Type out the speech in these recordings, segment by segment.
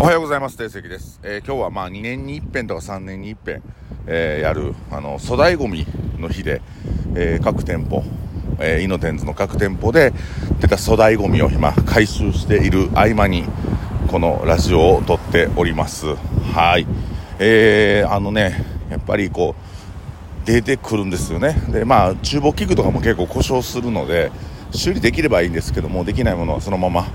おはようございます。定石です、えー、今日はまあ2年に一遍とか3年に一遍、えー、やるあの粗大ごみの日で、えー、各店舗えー、イノテンズの各店舗で出た粗大ごみを今回収している合間にこのラジオを撮っております。はい。えー、あのねやっぱりこう出てくるんですよね。でまあ厨房器具とかも結構故障するので修理できればいいんですけどもできないものはそのまま、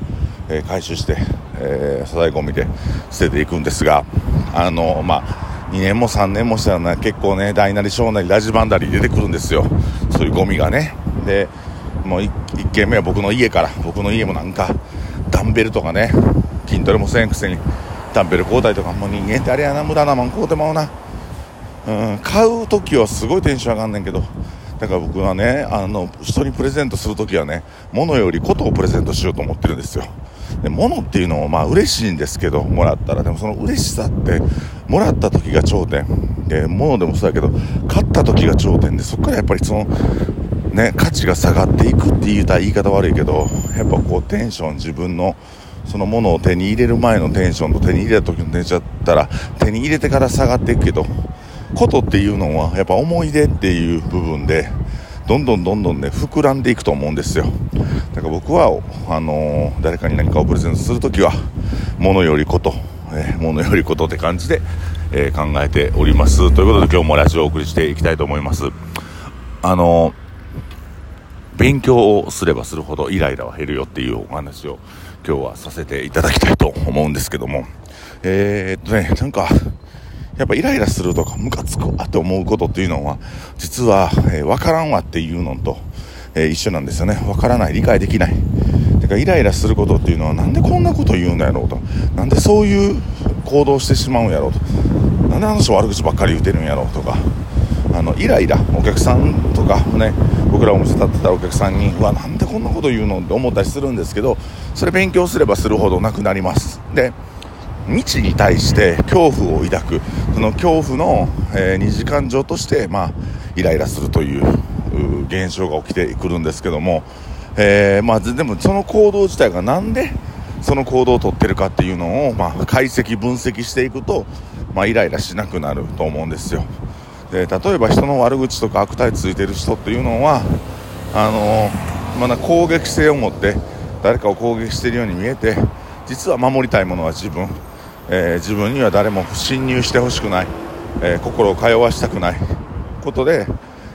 えー、回収してえー、粗大ごみで捨てていくんですが、あのまあ、2年も3年もしたら結構ね、大なり小なりラジバンダリ出てくるんですよ。そういうゴミがね。で、もう 1, 1軒目は僕の家から、僕の家もなんか、ダンベルとかね、筋トレもせんくせに、ダンベル交代とか、もう人間ってあれやな、無駄なもん買うてまうな。うん、買う時はすごいテンション上がんねんけど、だから僕はね、あの、人にプレゼントする時はね、物よりことをプレゼントしようと思ってるんですよ。で物っていうのもまあ嬉しいんですけどもらったら。でもその嬉しさってもらった時が頂点。で物でもそうだけど買った時が頂点でそこからやっぱりそのね価値が下がっていくって言うたら言い方悪いけどやっぱこうテンション自分のそのものを手に入れる前のテンションと手に入れた時のテンションだったら手に入れてから下がっていくけどことっていうのはやっぱ思い出っていう部分でどんどんどんどんね膨らんでいくと思うんですよ。だから僕はあのー、誰かに何かをプレゼントするときは物よりこと、えー、物よりことって感じで、えー、考えております。ということで今日もラジオをお送りしていきたいと思います。あの、勉強をすればするほどイライラは減るよっていうお話を今日はさせていただきたいと思うんですけども。えー、っとねなんかやっぱイライラするとかムカつくわって思うことっていうのは実は、えー、分からんわっていうのと、えー、一緒なんですよね。分からない理解できない。てかイライラすることっていうのはなんでこんなこと言うんだろうと。なんでそういう行動してしまうんやろうと。なんであの人悪口ばっかり言うてるんやろうとか。あのイライラお客さんとかね僕らお店立ってたお客さんにうわなんでこんなこと言うのって思ったりするんですけどそれ勉強すればするほどなくなります。で未知に対して恐怖を抱く。その恐怖の、えー、二次感情として、まあ、イライラするという現象が起きてくるんですけども、えー、まあ、でもその行動自体がなんでその行動をとってるかっていうのを、まあ、解析分析していくと、まあ、イライラしなくなると思うんですよ。で例えば人の悪口とか悪態ついてる人っていうのはあのまだ攻撃性を持って誰かを攻撃しているように見えて実は守りたいものは自分。えー、自分には誰も侵入してほしくない、え、心を通わしたくない。ことで、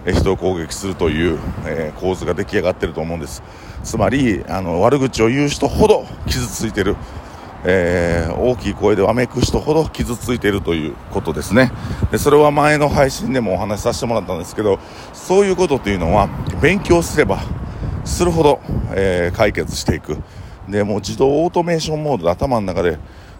人を攻撃するという、え構図が出来上がっていると思うんです。つまりあの悪口を言う人ほど傷ついている、え大きい声でわめく人ほど傷ついているということですね。でそれは前の配信でもお話しさせてもらったんですけどそういうことというのは勉強すればするほど、え解決していく。でもう自動オートメーションモードで頭の中で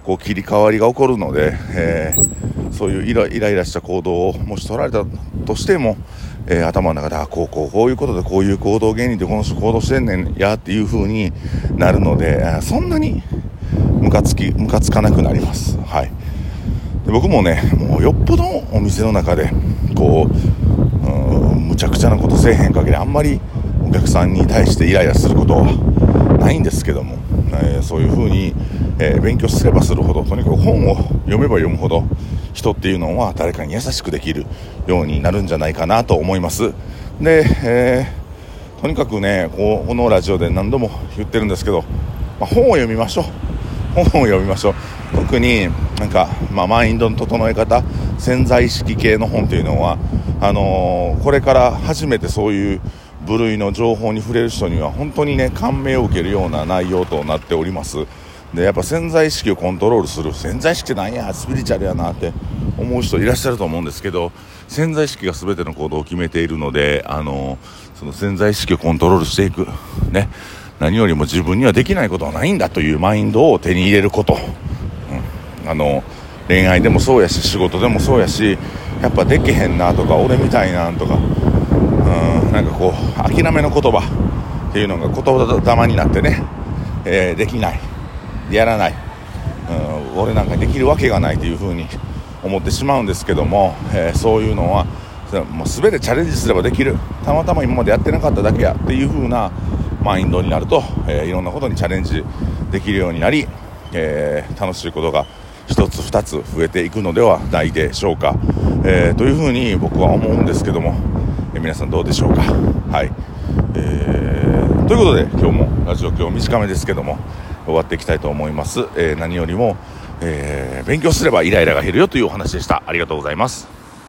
こう切り替わりが起こるので、えー、そういうイライラした行動をもし取られたとしても、えー、頭の中であこうこうこういうことでこういう行動原理でこの人行動してんねんやっていう風になるのでそんなにムカつきムカつかなくなります。はいで僕もねもうよっぽどお店の中でこうむちゃくちゃなことせえへん限りあんまりお客さんに対してイライラすることはないんですけども、えー、そういう風にえー、勉強すればするほどとにかく本を読めば読むほど人っていうのは誰かに優しくできるようになるんじゃないかなと思います。で、えー、とにかくねここのラジオで何度も言ってるんですけど、まあ、本を読みましょう。本を読みましょう。特になんか、まあ、マインドの整え方潜在意識系の本っていうのはあのー、これから初めてそういう部類の情報に触れる人には本当にね感銘を受けるような内容となっております。でやっぱ潜在意識をコントロールする潜在意識って何やスピリチュアルやなって思う人いらっしゃると思うんですけど潜在意識が全ての行動を決めているのであのその潜在意識をコントロールしていくね何よりも自分にはできないことはないんだというマインドを手に入れること、うん、あの恋愛でもそうやし仕事でもそうやしやっぱできへんなとか俺みたいなとか、なんかこう諦めの言葉っていうのが言霊になってね、えー、できない。やらない、うん、俺なんかできるわけがないというふうに思ってしまうんですけども、えー、そういうのはもう全てチャレンジすればできる。たまたま今までやってなかっただけやっていう風なマインドになると、えー、いろんなことにチャレンジできるようになり、えー、楽しいことが1つ2つ増えていくのではないでしょうか、えー、というふうに僕は思うんですけども、え皆さんどうでしょうか？はい、えー、ということで今日もラジオ今日短めですけども終わっていきたいと思います、え何よりも、え勉強すればイライラが減るよというお話でした。ありがとうございます。